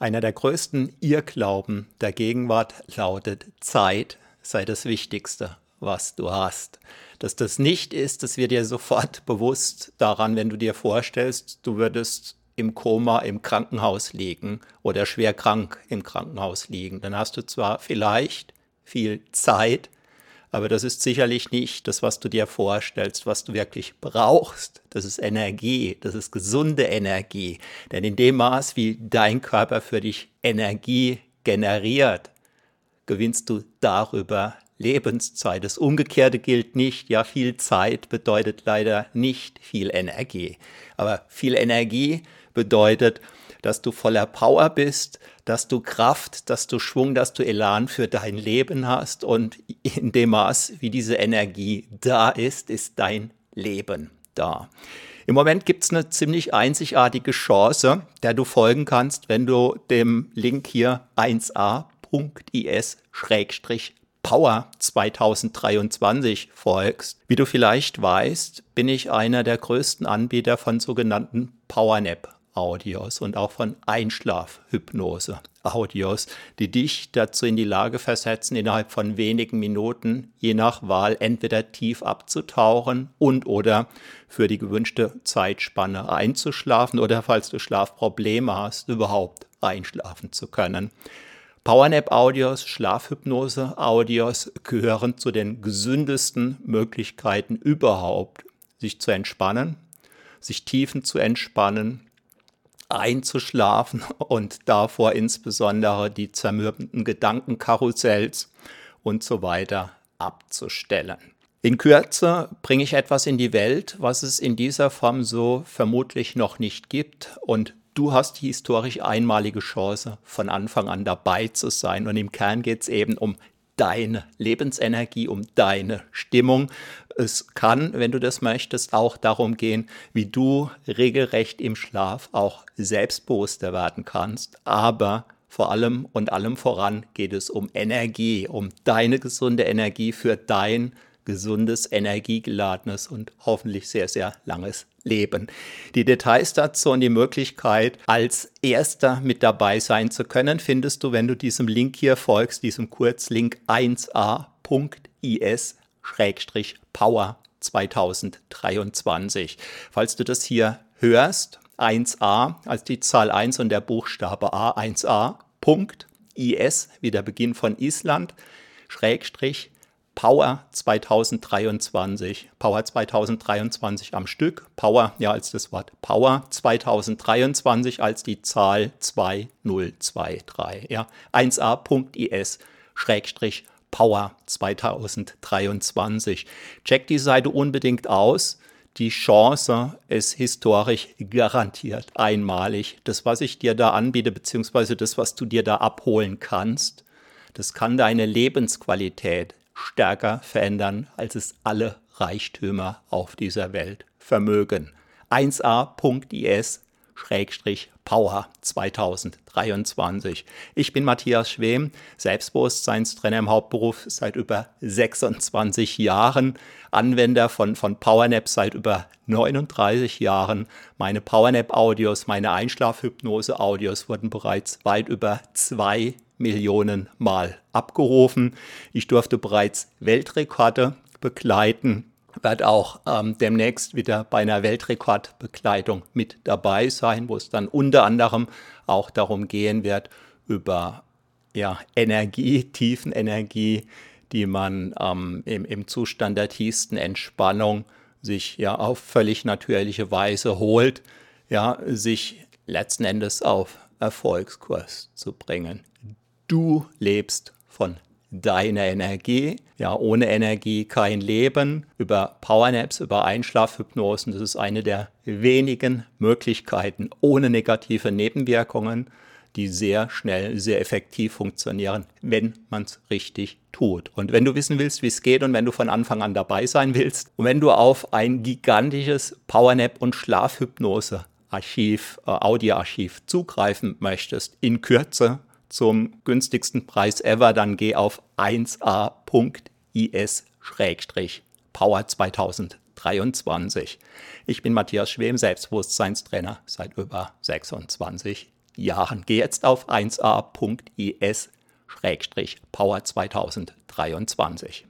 Einer der größten Irrglauben der Gegenwart lautet, Zeit sei das Wichtigste, was du hast. Dass das nicht ist, das wird dir sofort bewusst daran, wenn du dir vorstellst, du würdest im Koma im Krankenhaus liegen oder schwer krank im Krankenhaus liegen. Dann hast du zwar vielleicht viel Zeit, aber das ist sicherlich nicht das, was du dir vorstellst, was du wirklich brauchst. Das ist Energie, das ist gesunde Energie. Denn in dem Maß, wie dein Körper für dich Energie generiert, gewinnst du darüber Lebenszeit. Das Umgekehrte gilt nicht. Ja, viel Zeit bedeutet leider nicht viel Energie. Aber viel Energie bedeutet, dass du voller Power bist, dass du Kraft, dass du Schwung, dass du Elan für dein Leben hast. Und in dem Maß, wie diese Energie da ist, ist dein Leben da. Im Moment gibt es eine ziemlich einzigartige Chance, der du folgen kannst, wenn du dem Link hier 1a.is Power 2023 folgst. Wie du vielleicht weißt, bin ich einer der größten Anbieter von sogenannten Powernap Audios und auch von Einschlafhypnose Audios, die dich dazu in die Lage versetzen, innerhalb von wenigen Minuten je nach Wahl entweder tief abzutauchen und oder für die gewünschte Zeitspanne einzuschlafen oder falls du Schlafprobleme hast, überhaupt einschlafen zu können. Powernap-Audios, Schlafhypnose-Audios gehören zu den gesündesten Möglichkeiten überhaupt, sich zu entspannen, sich tiefen zu entspannen, einzuschlafen und davor insbesondere die zermürbenden Gedankenkarussells und so weiter abzustellen. In Kürze bringe ich etwas in die Welt, was es in dieser Form so vermutlich noch nicht gibt und du hast die historisch einmalige Chance, von Anfang an dabei zu sein. Und im Kern geht es eben um deine Lebensenergie, um deine Stimmung. Es kann, wenn du das möchtest, auch darum gehen, wie du regelrecht im Schlaf auch selbstbewusster werden kannst. Aber vor allem und allem voran geht es um Energie, um deine gesunde Energie für dein gesundes, energiegeladenes und hoffentlich sehr, sehr langes Leben. Die Details dazu und die Möglichkeit, als erster mit dabei sein zu können, findest du, wenn du diesem Link hier folgst, diesem Kurzlink 1a.is-power 2023. Falls du das hier hörst, 1a als die Zahl 1 und der Buchstabe A, 1a.is, wie der Beginn von Island, Schrägstrich Power 2023. Power 2023 am Stück. Power, ja, als das Wort Power 2023 als die Zahl 2023. Ja, 1a.is Schrägstrich Power 2023. Check die Seite unbedingt aus. Die Chance ist historisch garantiert einmalig. Das, was ich dir da anbiete, beziehungsweise das, was du dir da abholen kannst, das kann deine Lebensqualität stärker verändern, als es alle Reichtümer auf dieser Welt vermögen. 1a.is Power 2023. Ich bin Matthias Schwem, Selbstbewusstseinstrainer im Hauptberuf seit über 26 Jahren, Anwender von, von PowerNap seit über 39 Jahren. Meine PowerNap-Audios, meine Einschlafhypnose-Audios wurden bereits weit über zwei Millionen Mal abgerufen. Ich durfte bereits Weltrekorde begleiten, werde auch ähm, demnächst wieder bei einer Weltrekordbegleitung mit dabei sein, wo es dann unter anderem auch darum gehen wird, über ja, Energie, Tiefenenergie, die man ähm, im, im Zustand der tiefsten Entspannung sich ja auf völlig natürliche Weise holt, ja, sich letzten Endes auf Erfolgskurs zu bringen. Du lebst von deiner Energie. Ja, ohne Energie kein Leben. Über Powernaps, über Einschlafhypnosen, das ist eine der wenigen Möglichkeiten ohne negative Nebenwirkungen, die sehr schnell, sehr effektiv funktionieren, wenn man es richtig tut. Und wenn du wissen willst, wie es geht und wenn du von Anfang an dabei sein willst und wenn du auf ein gigantisches Powernap und Schlafhypnose Archiv, äh, Audioarchiv zugreifen möchtest, in Kürze zum günstigsten Preis ever, dann geh auf 1a.is-power 2023. Ich bin Matthias Schwem, Selbstbewusstseinstrainer seit über 26 Jahren. Geh jetzt auf 1a.is-power 2023.